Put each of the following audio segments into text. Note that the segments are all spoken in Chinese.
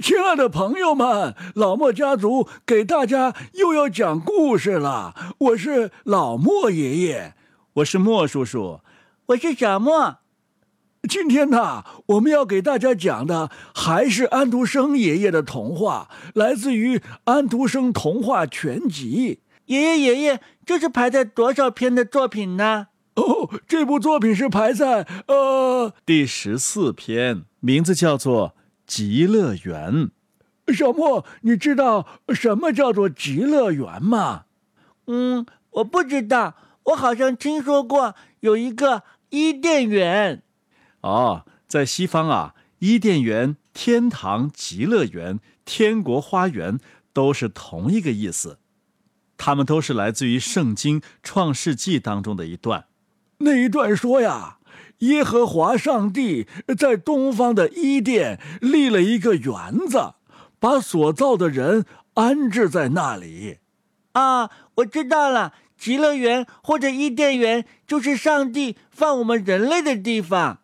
亲爱的朋友们，老莫家族给大家又要讲故事了。我是老莫爷爷，我是莫叔叔，我是小莫。今天呢，我们要给大家讲的还是安徒生爷爷的童话，来自于《安徒生童话全集》。爷爷，爷爷，这是排在多少篇的作品呢？哦，这部作品是排在呃第十四篇，名字叫做《极乐园》。小莫，你知道什么叫做极乐园吗？嗯，我不知道，我好像听说过有一个伊甸园。哦，在西方啊，伊甸园、天堂、极乐园、天国花园都是同一个意思，它们都是来自于圣经《创世纪》当中的一段。那一段说呀，耶和华上帝在东方的伊甸立了一个园子，把所造的人安置在那里。啊，我知道了，极乐园或者伊甸园就是上帝放我们人类的地方。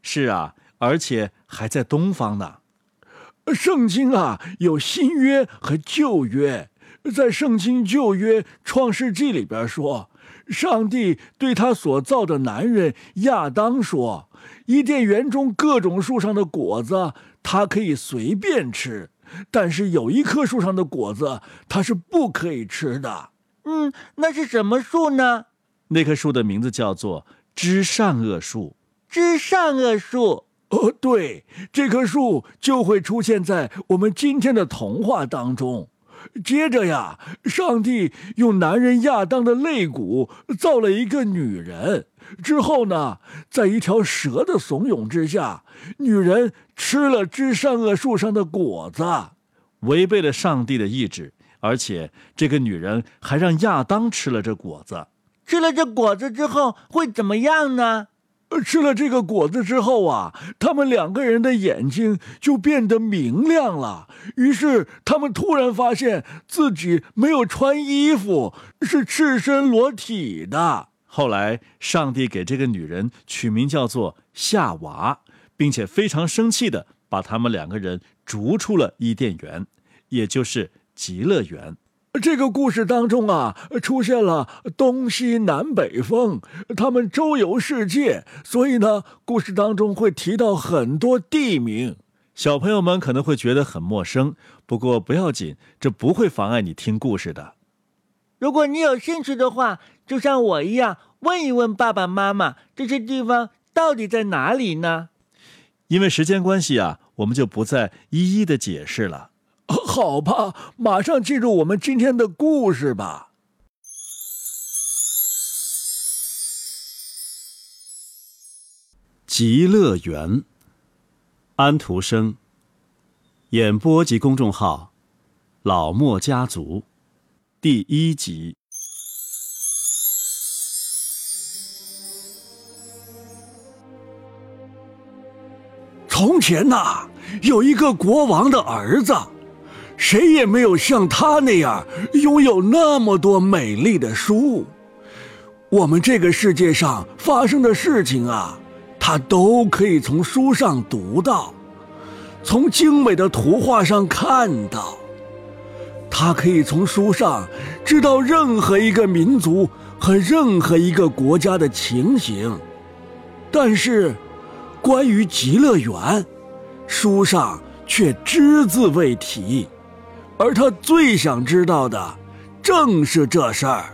是啊，而且还在东方呢。圣经啊，有新约和旧约。在圣经旧约创世纪里边说，上帝对他所造的男人亚当说：“伊甸园中各种树上的果子，他可以随便吃，但是有一棵树上的果子，他是不可以吃的。”嗯，那是什么树呢？那棵树的名字叫做知善恶树。知善恶树哦，对，这棵树就会出现在我们今天的童话当中。接着呀，上帝用男人亚当的肋骨造了一个女人，之后呢，在一条蛇的怂恿之下，女人吃了知善恶树上的果子，违背了上帝的意志，而且这个女人还让亚当吃了这果子。吃了这果子之后会怎么样呢？吃了这个果子之后啊，他们两个人的眼睛就变得明亮了。于是他们突然发现自己没有穿衣服，是赤身裸体的。后来，上帝给这个女人取名叫做夏娃，并且非常生气的把他们两个人逐出了伊甸园，也就是极乐园。这个故事当中啊，出现了东西南北风，他们周游世界，所以呢，故事当中会提到很多地名。小朋友们可能会觉得很陌生，不过不要紧，这不会妨碍你听故事的。如果你有兴趣的话，就像我一样，问一问爸爸妈妈，这些地方到底在哪里呢？因为时间关系啊，我们就不再一一的解释了。好吧，马上进入我们今天的故事吧。极乐园，安徒生。演播及公众号：老莫家族，第一集。从前呐，有一个国王的儿子。谁也没有像他那样拥有那么多美丽的书。我们这个世界上发生的事情啊，他都可以从书上读到，从精美的图画上看到。他可以从书上知道任何一个民族和任何一个国家的情形。但是，关于极乐园，书上却只字未提。而他最想知道的，正是这事儿。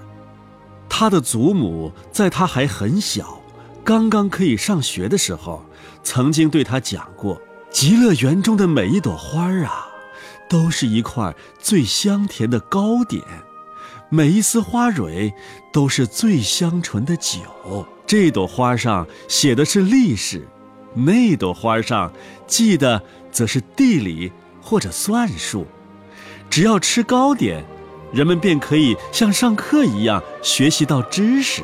他的祖母在他还很小，刚刚可以上学的时候，曾经对他讲过：极乐园中的每一朵花儿啊，都是一块最香甜的糕点；每一丝花蕊，都是最香醇的酒。这朵花上写的是历史，那朵花上记的则是地理或者算术。只要吃糕点，人们便可以像上课一样学习到知识。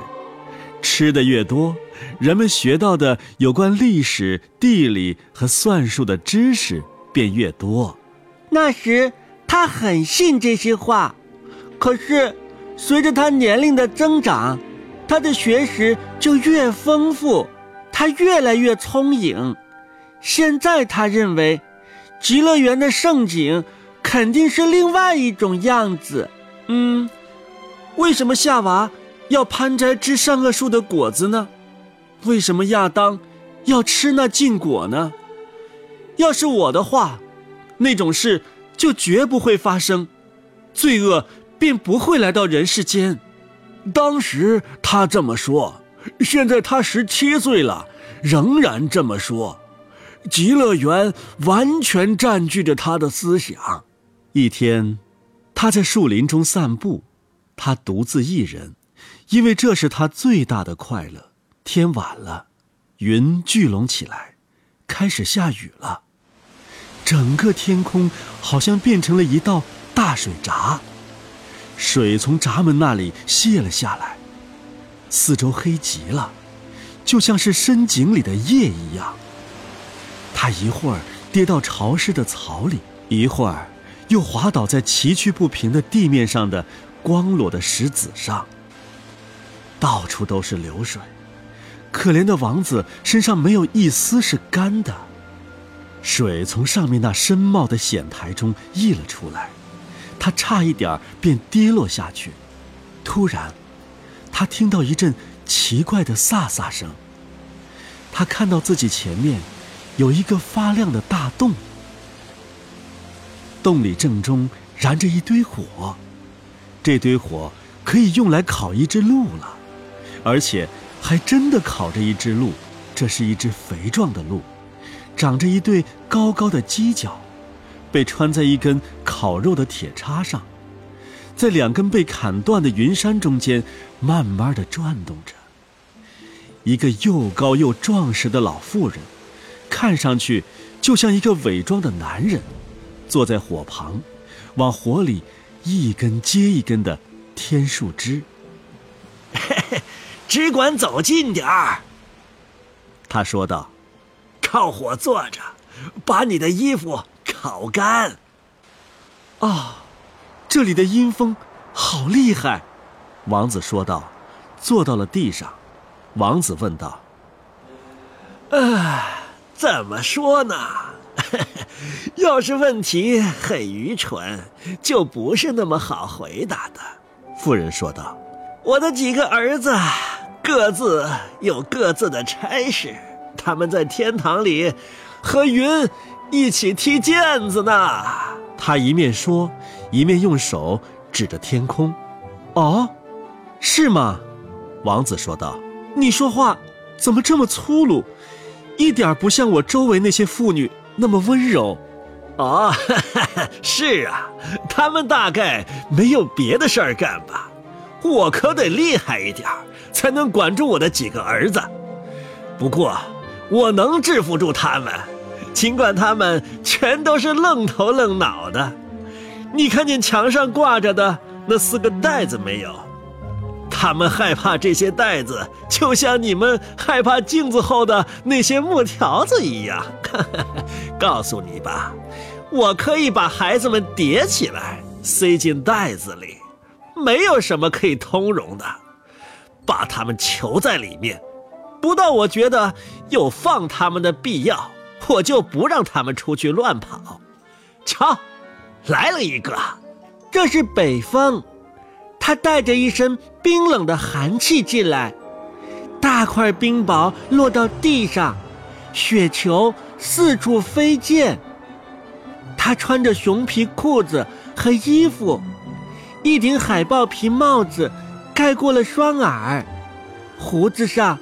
吃的越多，人们学到的有关历史、地理和算术的知识便越多。那时他很信这些话，可是随着他年龄的增长，他的学识就越丰富，他越来越聪颖。现在他认为。极乐园的盛景肯定是另外一种样子。嗯，为什么夏娃要攀摘吃善恶树的果子呢？为什么亚当要吃那禁果呢？要是我的话，那种事就绝不会发生，罪恶便不会来到人世间。当时他这么说，现在他十七岁了，仍然这么说。极乐园完全占据着他的思想。一天，他在树林中散步，他独自一人，因为这是他最大的快乐。天晚了，云聚拢起来，开始下雨了。整个天空好像变成了一道大水闸，水从闸门那里泄了下来，四周黑极了，就像是深井里的夜一样。他一会儿跌到潮湿的草里，一会儿又滑倒在崎岖不平的地面上的光裸的石子上。到处都是流水，可怜的王子身上没有一丝是干的。水从上面那深茂的险台中溢了出来，他差一点便跌落下去。突然，他听到一阵奇怪的飒飒声。他看到自己前面有一个发亮的大洞，洞里正中燃着一堆火，这堆火可以用来烤一只鹿了，而且还真的烤着一只鹿。这是一只肥壮的鹿。长着一对高高的犄角，被穿在一根烤肉的铁叉上，在两根被砍断的云杉中间慢慢的转动着。一个又高又壮实的老妇人，看上去就像一个伪装的男人，坐在火旁，往火里一根接一根的添树枝。嘿嘿，只管走近点儿，他说道。靠火坐着，把你的衣服烤干。啊，这里的阴风好厉害，王子说道，坐到了地上。王子问道：“唉，怎么说呢？要是问题很愚蠢，就不是那么好回答的。”妇人说道：“我的几个儿子，各自有各自的差事。”他们在天堂里和云一起踢毽子呢。他一面说，一面用手指着天空。哦，是吗？王子说道。你说话怎么这么粗鲁，一点不像我周围那些妇女那么温柔。啊哦，是啊，他们大概没有别的事儿干吧。我可得厉害一点，才能管住我的几个儿子。不过。我能制服住他们，尽管他们全都是愣头愣脑的。你看见墙上挂着的那四个袋子没有？他们害怕这些袋子，就像你们害怕镜子后的那些木条子一样。告诉你吧，我可以把孩子们叠起来，塞进袋子里，没有什么可以通融的，把他们囚在里面。不到我觉得有放他们的必要，我就不让他们出去乱跑。瞧，来了一个，这是北风，他带着一身冰冷的寒气进来，大块冰雹落到地上，雪球四处飞溅。他穿着熊皮裤子和衣服，一顶海豹皮帽子盖过了双耳，胡子上。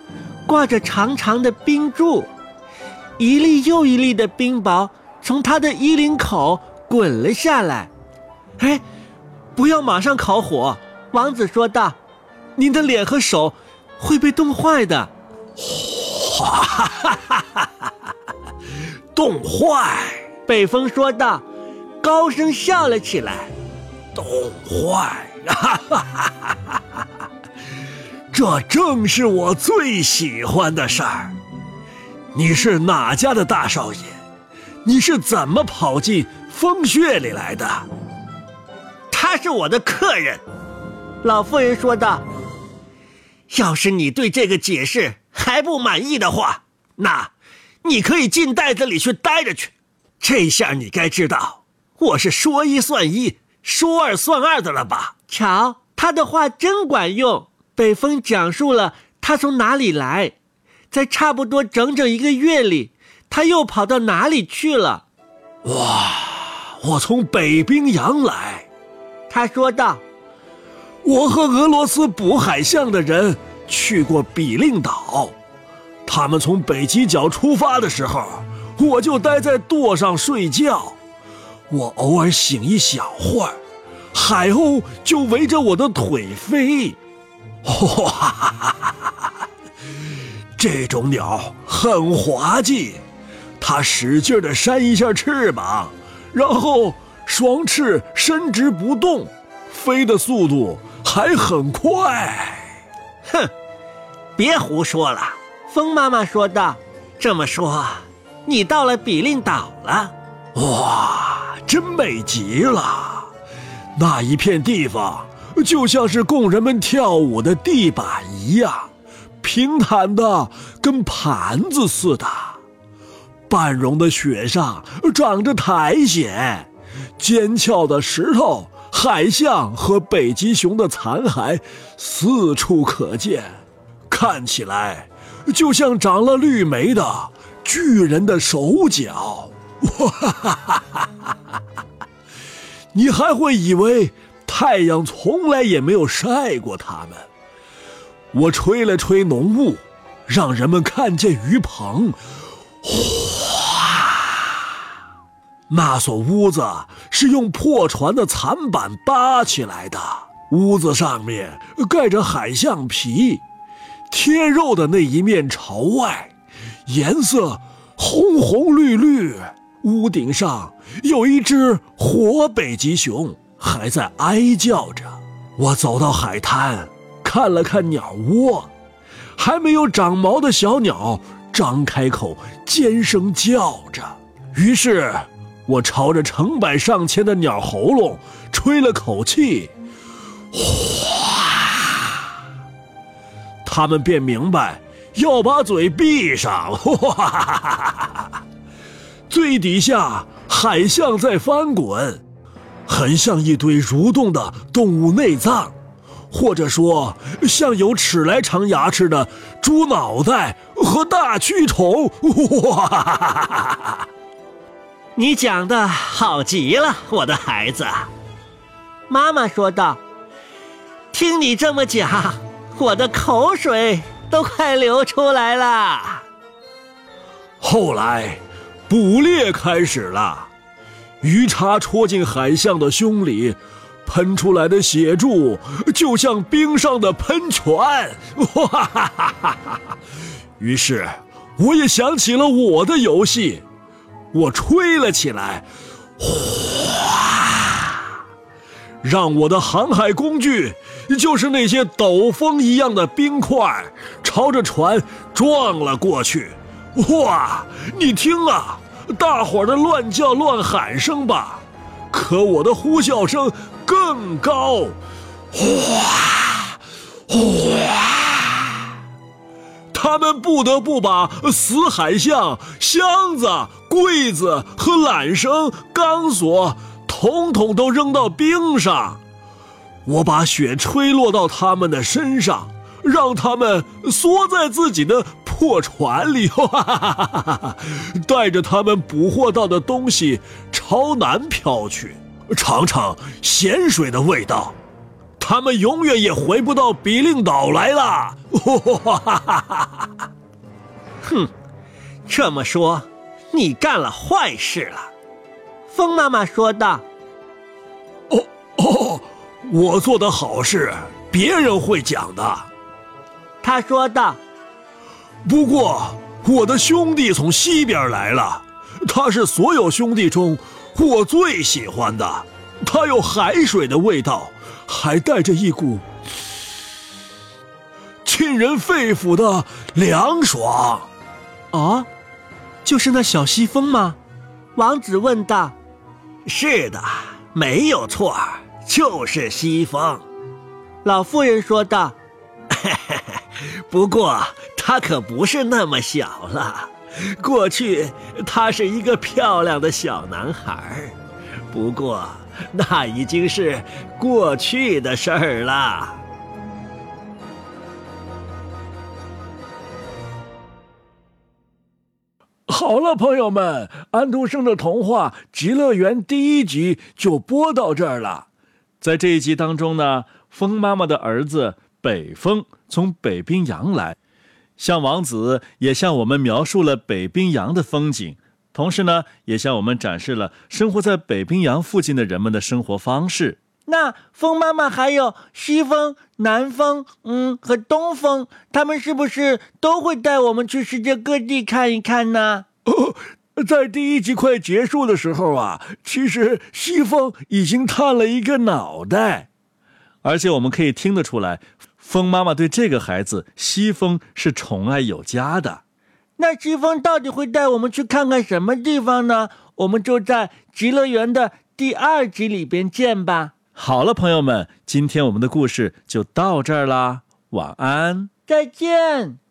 挂着长长的冰柱，一粒又一粒的冰雹从他的衣领口滚了下来。哎，不要马上烤火，王子说道：“您的脸和手会被冻坏的。”哈哈哈哈哈哈！冻坏？北风说道，高声笑了起来。冻坏？哈哈哈哈哈哈！这正是我最喜欢的事儿。你是哪家的大少爷？你是怎么跑进风穴里来的？他是我的客人，老妇人说道。要是你对这个解释还不满意的话，那你可以进袋子里去待着去，这下你该知道，我是说一算一，说二算二的了吧？瞧，他的话真管用。北风讲述了他从哪里来，在差不多整整一个月里，他又跑到哪里去了？哇，我从北冰洋来，他说道。我和俄罗斯捕海象的人去过比令岛，他们从北极角出发的时候，我就待在舵上睡觉。我偶尔醒一小会儿，海鸥就围着我的腿飞。哇，这种鸟很滑稽，它使劲地扇一下翅膀，然后双翅伸直不动，飞的速度。还很快，哼！别胡说了。风妈妈说道：“这么说，你到了比令岛了？哇，真美极了！那一片地方就像是供人们跳舞的地板一样，平坦的跟盘子似的。半融的雪上长着苔藓，尖峭的石头。”海象和北极熊的残骸四处可见，看起来就像长了绿莓的巨人的手脚。你还会以为太阳从来也没有晒过它们。我吹了吹浓雾，让人们看见鱼棚。那所屋子是用破船的残板搭起来的，屋子上面盖着海象皮，贴肉的那一面朝外，颜色红红绿绿。屋顶上有一只活北极熊，还在哀叫着。我走到海滩，看了看鸟窝，还没有长毛的小鸟张开口尖声叫着，于是。我朝着成百上千的鸟喉咙吹了口气，哗，他们便明白要把嘴闭上。哗，最底下海象在翻滚，很像一堆蠕动的动物内脏，或者说像有齿来长牙齿的猪脑袋和大蛆虫。哇！哈哈哈你讲的好极了，我的孩子。妈妈说道：“听你这么讲，我的口水都快流出来了。”后来，捕猎开始了，鱼叉戳进海象的胸里，喷出来的血柱就像冰上的喷泉。哇哈哈哈哈！于是，我也想起了我的游戏。我吹了起来，哗！让我的航海工具，就是那些斗风一样的冰块，朝着船撞了过去。哇！你听啊，大伙儿的乱叫乱喊声吧，可我的呼啸声更高，哗！哗！他们不得不把死海象、箱子、柜子和缆绳、钢索，统统都扔到冰上。我把雪吹落到他们的身上，让他们缩在自己的破船里，带着他们捕获到的东西朝南飘去，尝尝咸水的味道。他们永远也回不到比令岛来了。哼，这么说，你干了坏事了。风妈妈说道。哦哦，我做的好事，别人会讲的。他说道。不过，我的兄弟从西边来了，他是所有兄弟中我最喜欢的，他有海水的味道。还带着一股沁人肺腑的凉爽，啊，就是那小西风吗？王子问道。是的，没有错，就是西风。老妇人说道。不过它可不是那么小了，过去他是一个漂亮的小男孩，不过 那已经是过去的事儿了。好了，朋友们，安徒生的童话《极乐园》第一集就播到这儿了。在这一集当中呢，风妈妈的儿子北风从北冰洋来。向王子也向我们描述了北冰洋的风景，同时呢，也向我们展示了生活在北冰洋附近的人们的生活方式。那风妈妈还有西风、南风，嗯，和东风，他们是不是都会带我们去世界各地看一看呢？哦，在第一集快结束的时候啊，其实西风已经探了一个脑袋，而且我们可以听得出来。风妈妈对这个孩子西风是宠爱有加的。那西风到底会带我们去看看什么地方呢？我们就在《极乐园》的第二集里边见吧。好了，朋友们，今天我们的故事就到这儿啦，晚安，再见。